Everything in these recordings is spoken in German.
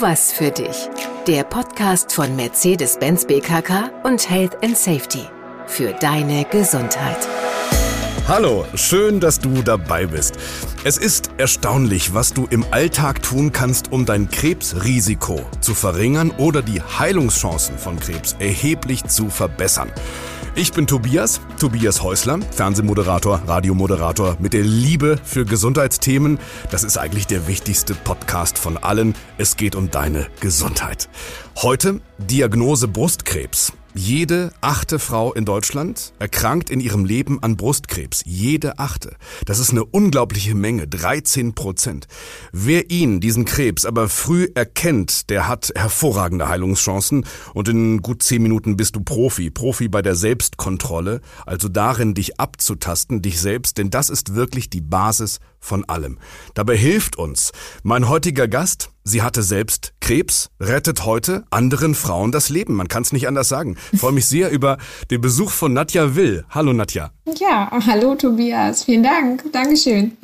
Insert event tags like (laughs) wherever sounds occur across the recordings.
Was für dich. Der Podcast von Mercedes-Benz BKK und Health and Safety. Für deine Gesundheit. Hallo, schön, dass du dabei bist. Es ist erstaunlich, was du im Alltag tun kannst, um dein Krebsrisiko zu verringern oder die Heilungschancen von Krebs erheblich zu verbessern. Ich bin Tobias, Tobias Häusler, Fernsehmoderator, Radiomoderator mit der Liebe für Gesundheitsthemen. Das ist eigentlich der wichtigste Podcast von allen. Es geht um deine Gesundheit. Heute Diagnose Brustkrebs. Jede achte Frau in Deutschland erkrankt in ihrem Leben an Brustkrebs. Jede achte. Das ist eine unglaubliche Menge, 13 Prozent. Wer ihn, diesen Krebs, aber früh erkennt, der hat hervorragende Heilungschancen und in gut zehn Minuten bist du Profi. Profi bei der Selbstkontrolle, also darin, dich abzutasten, dich selbst, denn das ist wirklich die Basis von allem. Dabei hilft uns mein heutiger Gast, sie hatte selbst Krebs, rettet heute anderen Frauen das Leben. Man kann es nicht anders sagen. Ich freue mich sehr über den Besuch von Nadja Will. Hallo Nadja. Ja, hallo Tobias. Vielen Dank. Dankeschön.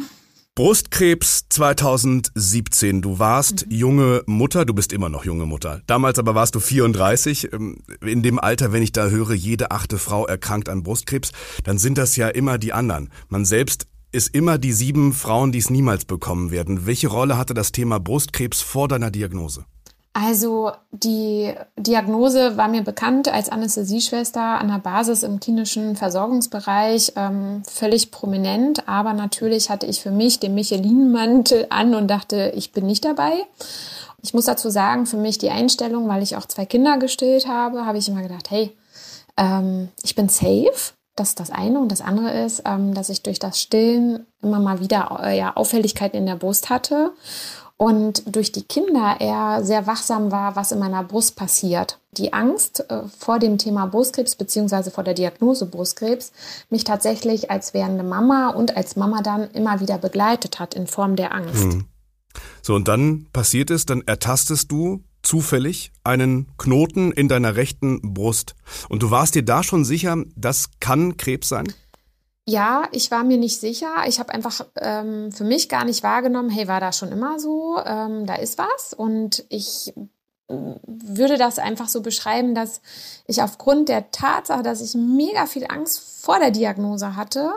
Brustkrebs 2017. Du warst mhm. junge Mutter, du bist immer noch junge Mutter. Damals aber warst du 34. Ähm, in dem Alter, wenn ich da höre, jede achte Frau erkrankt an Brustkrebs, dann sind das ja immer die anderen. Man selbst ist immer die sieben Frauen, die es niemals bekommen werden. Welche Rolle hatte das Thema Brustkrebs vor deiner Diagnose? Also die Diagnose war mir bekannt als Anästhesieschwester an der Basis im klinischen Versorgungsbereich ähm, völlig prominent, aber natürlich hatte ich für mich den Michelin-Mantel an und dachte, ich bin nicht dabei. Ich muss dazu sagen, für mich die Einstellung, weil ich auch zwei Kinder gestillt habe, habe ich immer gedacht, hey, ähm, ich bin safe, das ist das eine. Und das andere ist, ähm, dass ich durch das Stillen immer mal wieder äh, ja, Auffälligkeiten in der Brust hatte und durch die Kinder eher sehr wachsam war, was in meiner Brust passiert. Die Angst äh, vor dem Thema Brustkrebs beziehungsweise vor der Diagnose Brustkrebs mich tatsächlich als werdende Mama und als Mama dann immer wieder begleitet hat in Form der Angst. Mhm. So, und dann passiert es, dann ertastest du zufällig einen Knoten in deiner rechten Brust. Und du warst dir da schon sicher, das kann Krebs sein? Ja, ich war mir nicht sicher. Ich habe einfach ähm, für mich gar nicht wahrgenommen, hey, war da schon immer so, ähm, da ist was. Und ich äh, würde das einfach so beschreiben, dass ich aufgrund der Tatsache, dass ich mega viel Angst vor der Diagnose hatte,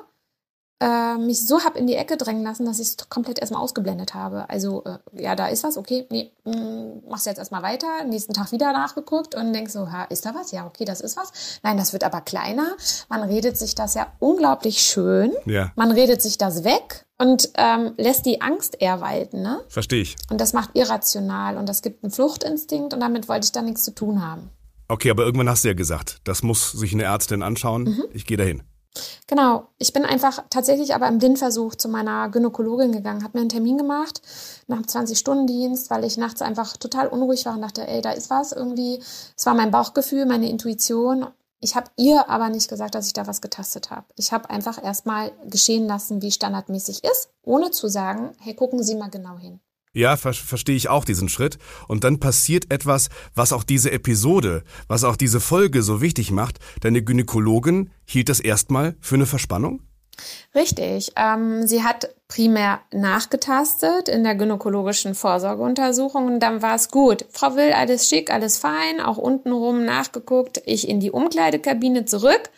äh, mich so hab in die Ecke drängen lassen, dass ich es komplett erstmal ausgeblendet habe. Also, äh, ja, da ist was, okay, nee, mh, mm, machst du jetzt erstmal weiter, nächsten Tag wieder nachgeguckt und denkst so, ha, ist da was? Ja, okay, das ist was. Nein, das wird aber kleiner. Man redet sich das ja unglaublich schön. Ja. Man redet sich das weg und ähm, lässt die Angst eher walten, ne? Verstehe ich. Und das macht irrational und das gibt einen Fluchtinstinkt und damit wollte ich dann nichts zu tun haben. Okay, aber irgendwann hast du ja gesagt, das muss sich eine Ärztin anschauen. Mhm. Ich gehe dahin. Genau. Ich bin einfach tatsächlich aber im Blindversuch zu meiner Gynäkologin gegangen, habe mir einen Termin gemacht nach einem 20-Stunden-Dienst, weil ich nachts einfach total unruhig war und dachte, ey, da ist was irgendwie. Es war mein Bauchgefühl, meine Intuition. Ich habe ihr aber nicht gesagt, dass ich da was getastet habe. Ich habe einfach erstmal geschehen lassen, wie standardmäßig ist, ohne zu sagen, hey, gucken Sie mal genau hin. Ja, ver verstehe ich auch diesen Schritt. Und dann passiert etwas, was auch diese Episode, was auch diese Folge so wichtig macht. Deine Gynäkologin hielt das erstmal für eine Verspannung? Richtig. Ähm, sie hat primär nachgetastet in der gynäkologischen Vorsorgeuntersuchung und dann war es gut. Frau Will, alles schick, alles fein, auch untenrum nachgeguckt. Ich in die Umkleidekabine zurück.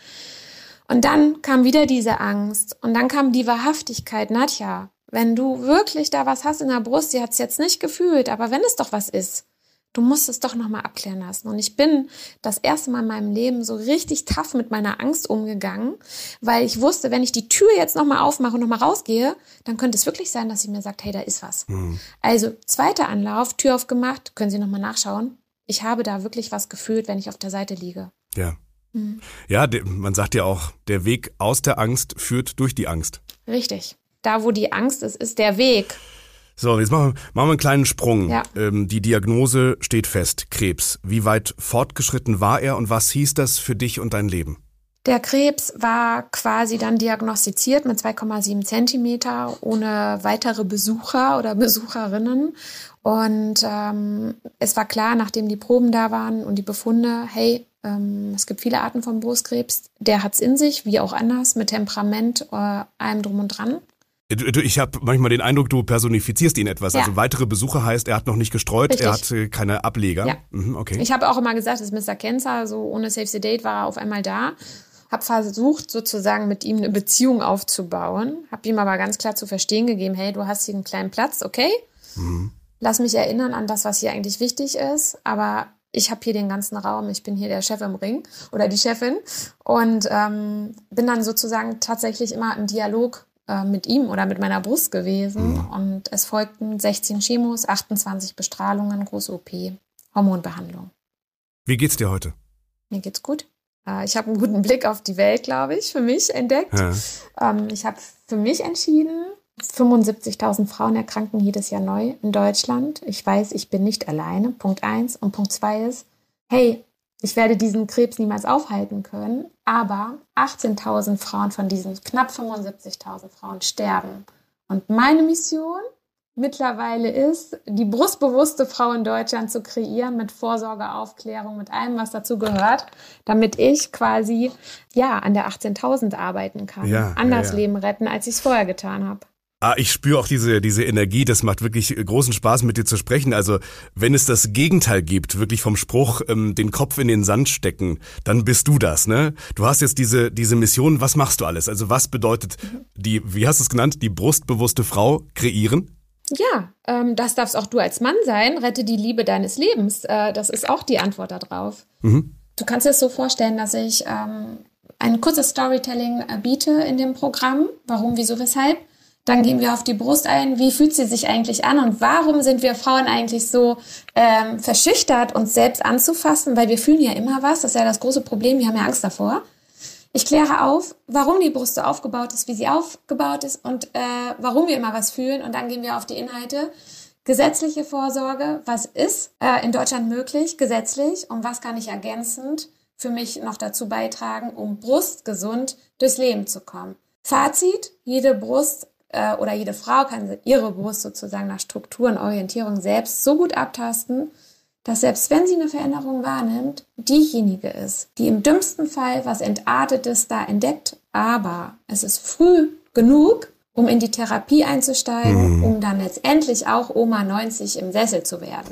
Und dann kam wieder diese Angst und dann kam die Wahrhaftigkeit. Nadja, wenn du wirklich da was hast in der Brust, sie hat es jetzt nicht gefühlt, aber wenn es doch was ist, du musst es doch nochmal abklären lassen. Und ich bin das erste Mal in meinem Leben so richtig tough mit meiner Angst umgegangen, weil ich wusste, wenn ich die Tür jetzt nochmal aufmache und nochmal rausgehe, dann könnte es wirklich sein, dass sie mir sagt, hey, da ist was. Mhm. Also zweiter Anlauf, Tür aufgemacht, können Sie nochmal nachschauen. Ich habe da wirklich was gefühlt, wenn ich auf der Seite liege. Ja. Mhm. Ja, man sagt ja auch, der Weg aus der Angst führt durch die Angst. Richtig da wo die Angst ist, ist der Weg. So, jetzt machen wir, machen wir einen kleinen Sprung. Ja. Ähm, die Diagnose steht fest, Krebs. Wie weit fortgeschritten war er und was hieß das für dich und dein Leben? Der Krebs war quasi dann diagnostiziert mit 2,7 Zentimeter ohne weitere Besucher oder Besucherinnen. Und ähm, es war klar, nachdem die Proben da waren und die Befunde, hey, ähm, es gibt viele Arten von Brustkrebs, der hat's in sich, wie auch anders, mit Temperament, äh, allem drum und dran. Ich habe manchmal den Eindruck, du personifizierst ihn etwas. Ja. Also weitere Besucher heißt, er hat noch nicht gestreut, Richtig. er hat äh, keine Ableger. Ja. Mhm, okay. Ich habe auch immer gesagt, das ist Mr. Kenzer, so ohne Save the Date war er auf einmal da. Habe versucht, sozusagen mit ihm eine Beziehung aufzubauen. Habe ihm aber ganz klar zu verstehen gegeben, hey, du hast hier einen kleinen Platz, okay? Lass mich erinnern an das, was hier eigentlich wichtig ist. Aber ich habe hier den ganzen Raum, ich bin hier der Chef im Ring oder die Chefin. Und ähm, bin dann sozusagen tatsächlich immer im Dialog äh, mit ihm oder mit meiner Brust gewesen. Und es folgten 16 Chemos, 28 Bestrahlungen, große OP, Hormonbehandlung. Wie geht's dir heute? Mir geht's gut. Äh, Ich habe einen guten Blick auf die Welt, glaube ich, für mich entdeckt. Ja. Ähm, Ich habe für mich entschieden, 75.000 Frauen erkranken jedes Jahr neu in Deutschland. Ich weiß, ich bin nicht alleine. Punkt eins. Und Punkt zwei ist, hey, ich werde diesen Krebs niemals aufhalten können, aber 18.000 Frauen von diesen knapp 75.000 Frauen sterben. Und meine Mission mittlerweile ist, die brustbewusste Frau in Deutschland zu kreieren mit Vorsorgeaufklärung, mit allem, was dazu gehört, damit ich quasi ja an der 18.000 arbeiten kann, Ja, anders ja, ja. Leben retten, als ich es vorher getan habe. Ah, ich spüre auch diese, diese Energie, das macht wirklich großen Spaß mit dir zu sprechen. Also wenn es das Gegenteil gibt, wirklich vom Spruch, ähm, den Kopf in den Sand stecken, dann bist du das, ne? Du hast jetzt diese, diese Mission, was machst du alles? Also was bedeutet die, wie hast du es genannt, die brustbewusste Frau kreieren? Ja, ähm, das darfst auch du als Mann sein. Rette die Liebe deines Lebens. Äh, das ist auch die Antwort darauf. Mhm. Du kannst dir das so vorstellen, dass ich ähm, ein kurzes Storytelling äh, biete in dem Programm. Warum, wieso, weshalb? Dann gehen wir auf die Brust ein. Wie fühlt sie sich eigentlich an? Und warum sind wir Frauen eigentlich so ähm, verschüchtert, uns selbst anzufassen? Weil wir fühlen ja immer was. Das ist ja das große Problem. Wir haben ja Angst davor. Ich kläre auf, warum die Brust so aufgebaut ist, wie sie aufgebaut ist und äh, warum wir immer was fühlen. Und dann gehen wir auf die Inhalte. Gesetzliche Vorsorge, was ist äh, in Deutschland möglich, gesetzlich und was kann ich ergänzend für mich noch dazu beitragen, um brustgesund durchs Leben zu kommen. Fazit, jede Brust äh, oder jede Frau kann ihre Brust sozusagen nach Struktur und Orientierung selbst so gut abtasten, dass selbst wenn sie eine Veränderung wahrnimmt, diejenige ist, die im dümmsten Fall was Entartetes da entdeckt, aber es ist früh genug, um in die Therapie einzusteigen, um dann letztendlich auch Oma 90 im Sessel zu werden.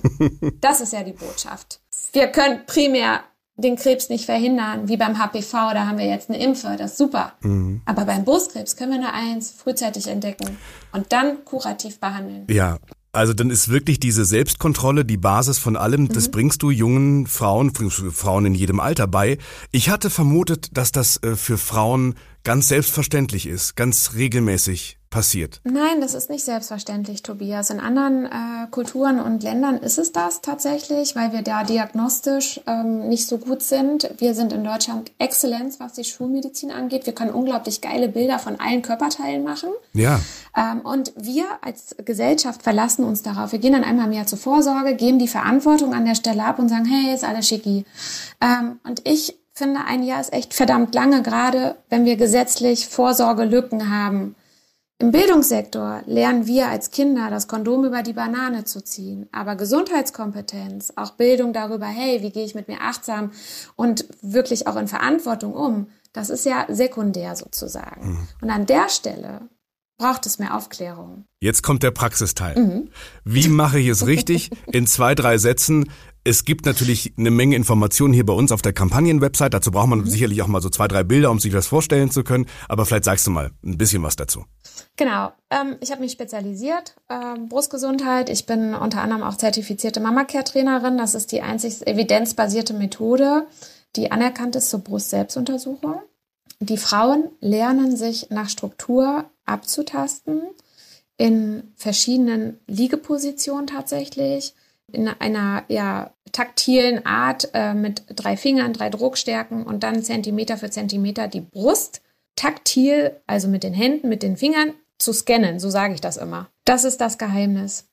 (laughs) Das ist ja die Botschaft. Wir können primär den Krebs nicht verhindern, wie beim HPV, da haben wir jetzt eine Impfe, das ist super. Aber beim Brustkrebs können wir eine Eins frühzeitig entdecken und dann kurativ behandeln. Ja. Also dann ist wirklich diese Selbstkontrolle die Basis von allem. Das bringst du jungen Frauen, Frauen in jedem Alter bei. Ich hatte vermutet, dass das äh, für Frauen ganz selbstverständlich ist, ganz regelmäßig passiert. Nein, das ist nicht selbstverständlich, Tobias. In anderen äh, Kulturen und Ländern ist es das tatsächlich, weil wir da diagnostisch ähm, nicht so gut sind. Wir sind in Deutschland Exzellenz, was die Schulmedizin angeht. Wir können unglaublich geile Bilder von allen Körperteilen machen. Ja. Ähm, und wir als Gesellschaft verlassen uns darauf. Wir gehen dann einmal mehr zur Vorsorge, geben die Verantwortung an der Stelle ab und sagen, hey, ist alles schicki. Ähm, und ich finde, ein Jahr ist echt verdammt lange, gerade wenn wir gesetzlich Vorsorgelücken haben. Im Bildungssektor lernen wir als Kinder, das Kondom über die Banane zu ziehen. Aber Gesundheitskompetenz, auch Bildung darüber, hey, wie gehe ich mit mir achtsam und wirklich auch in Verantwortung um, das ist ja sekundär sozusagen. Und an der Stelle braucht es mehr Aufklärung. Jetzt kommt der Praxisteil. Wie mache ich es richtig? In zwei, drei Sätzen. Es gibt natürlich eine Menge Informationen hier bei uns auf der Kampagnenwebsite. Dazu braucht man sicherlich auch mal so zwei, drei Bilder, um sich das vorstellen zu können. Aber vielleicht sagst du mal ein bisschen was dazu. Genau, ähm, ich habe mich spezialisiert, ähm, Brustgesundheit. Ich bin unter anderem auch zertifizierte Mama-Care-Trainerin. Das ist die einzig evidenzbasierte Methode, die anerkannt ist zur Brust-Selbstuntersuchung. Die Frauen lernen sich nach Struktur abzutasten in verschiedenen Liegepositionen tatsächlich, in einer ja, taktilen Art äh, mit drei Fingern, drei Druckstärken und dann Zentimeter für Zentimeter die Brust taktil, also mit den Händen, mit den Fingern zu scannen, so sage ich das immer. Das ist das Geheimnis.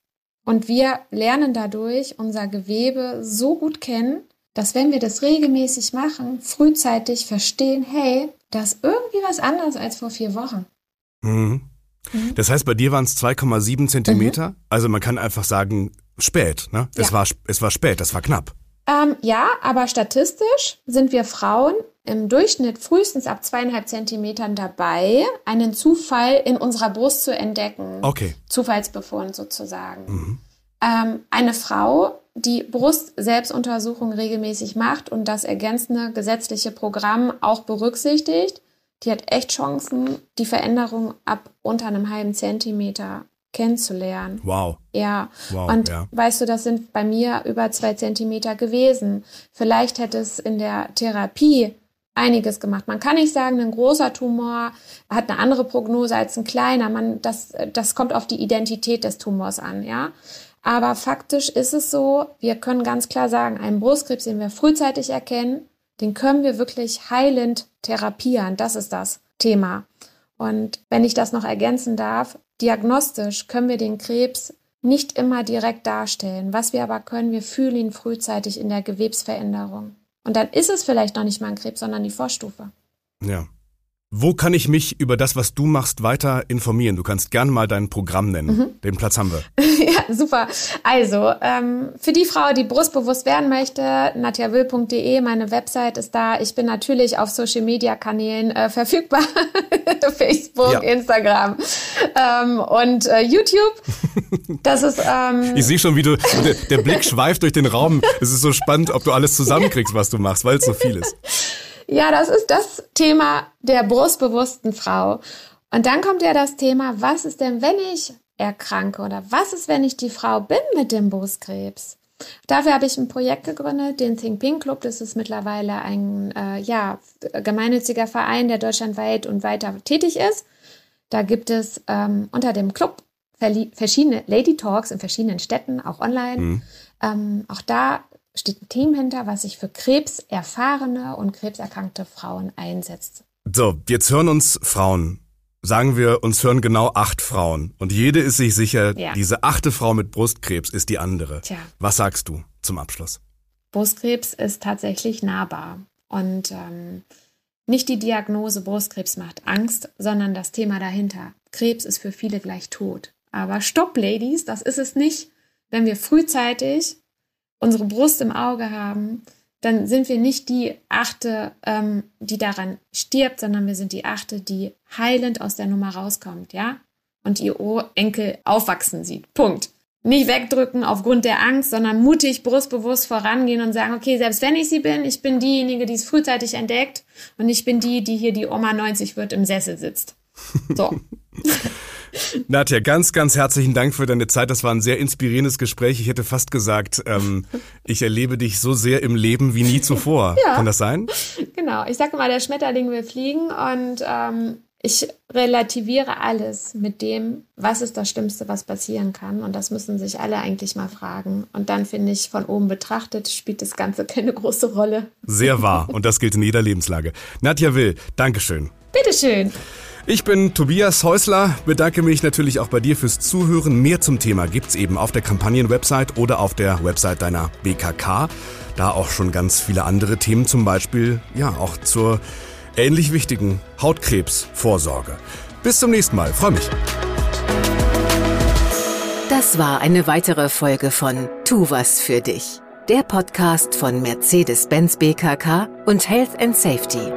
Und wir lernen dadurch unser Gewebe so gut kennen, dass wenn wir das regelmäßig machen, frühzeitig verstehen, hey, da ist irgendwie was anderes als vor vier Wochen. Mhm. Das heißt, bei dir waren es 2,7 Zentimeter. Also man kann einfach sagen, spät. Ne? Es, Ja. war, es war spät, das war knapp. Ähm, ja, aber statistisch sind wir Frauen im Durchschnitt frühestens ab zweieinhalb Zentimetern dabei, einen Zufall in unserer Brust zu entdecken. Okay. Zufallsbefund sozusagen. Mhm. Ähm, eine Frau, die Brust-Selbstuntersuchung regelmäßig macht und das ergänzende gesetzliche Programm auch berücksichtigt, die hat echt Chancen, die Veränderung ab unter einem halben Zentimeter kennenzulernen. Wow. Ja. Wow, und ja. weißt du, das sind bei mir über zwei Zentimeter gewesen. Vielleicht hätte es in der Therapie einiges gemacht. Man kann nicht sagen, ein großer Tumor hat eine andere Prognose als ein kleiner. Man, das, das kommt auf die Identität des Tumors an, ja. Aber faktisch ist es so, wir können ganz klar sagen, einen Brustkrebs, den wir frühzeitig erkennen, den können wir wirklich heilend therapieren. Das ist das Thema. Und wenn ich das noch ergänzen darf, diagnostisch können wir den Krebs nicht immer direkt darstellen. Was wir aber können, wir fühlen ihn frühzeitig in der Gewebsveränderung. Und dann ist es vielleicht noch nicht mal ein Krebs, sondern die Vorstufe. Ja. Wo kann ich mich über das, was du machst, weiter informieren? Du kannst gerne mal dein Programm nennen. Mhm. Den Platz haben wir. (laughs) ja, super. Also, ähm, für die Frau, die brustbewusst werden möchte, natjawill.de, meine Website ist da. Ich bin natürlich auf Social-Media-Kanälen äh, verfügbar. (laughs) Facebook, ja. Instagram ähm, und äh, YouTube. Das ist... Ähm, (laughs) ich sehe schon, wie du... Der, der Blick schweift durch den Raum. Es ist so spannend, ob du alles zusammenkriegst, was du machst, weil es so viel ist. Ja, das ist das Thema der brustbewussten Frau. Und dann kommt ja das Thema, was ist denn, wenn ich erkranke oder was ist, wenn ich die Frau bin mit dem Brustkrebs? Dafür habe ich ein Projekt gegründet, den Think Pink Club. Das ist mittlerweile ein äh, ja, gemeinnütziger Verein, der deutschlandweit und weiter tätig ist. Da gibt es ähm, unter dem Club verschiedene Lady Talks in verschiedenen Städten, auch online. Mhm. Ähm, auch da steht ein Team hinter, was sich für krebserfahrene und krebserkrankte Frauen einsetzt. So, jetzt hören uns Frauen. Sagen wir, uns hören genau acht Frauen. Und jede ist sich sicher, ja. diese achte Frau mit Brustkrebs ist die andere. Tja. Was sagst du zum Abschluss? Brustkrebs ist tatsächlich nahbar. Und ähm, nicht die Diagnose Brustkrebs macht Angst, sondern das Thema dahinter. Krebs ist für viele gleich tot. Aber stopp, Ladies, das ist es nicht. Wenn wir frühzeitig unsere Brust im Auge haben, dann sind wir nicht die Achte, ähm, die daran stirbt, sondern wir sind die Achte, die heilend aus der Nummer rauskommt, ja? Und ihr Enkel aufwachsen sieht. Punkt. Nicht wegdrücken aufgrund der Angst, sondern mutig, brustbewusst vorangehen und sagen, okay, selbst wenn ich sie bin, ich bin diejenige, die es frühzeitig entdeckt und ich bin die, die hier die Oma 90 wird im Sessel sitzt. So. (laughs) Nadja, ganz, ganz herzlichen Dank für deine Zeit. Das war ein sehr inspirierendes Gespräch. Ich hätte fast gesagt, ähm, ich erlebe dich so sehr im Leben wie nie zuvor. (laughs) Ja. Kann das sein? Genau. Ich sage mal, der Schmetterling will fliegen und ähm, ich relativiere alles mit dem, was ist das Schlimmste, was passieren kann. Und das müssen sich alle eigentlich mal fragen. Und dann finde ich, von oben betrachtet, spielt das Ganze (laughs) keine große Rolle. Sehr wahr. Und das gilt in jeder Lebenslage. Nadja Will, Dankeschön. Bitteschön. Ich bin Tobias Häusler, bedanke mich natürlich auch bei dir fürs Zuhören. Mehr zum Thema gibt's eben auf der Kampagnenwebsite oder auf der Website deiner BKK. Da auch schon ganz viele andere Themen, zum Beispiel ja auch zur ähnlich wichtigen Hautkrebsvorsorge. Bis zum nächsten Mal, freue mich. Das war eine weitere Folge von Tu was für dich, der Podcast von Mercedes-Benz BKK und Health and Safety.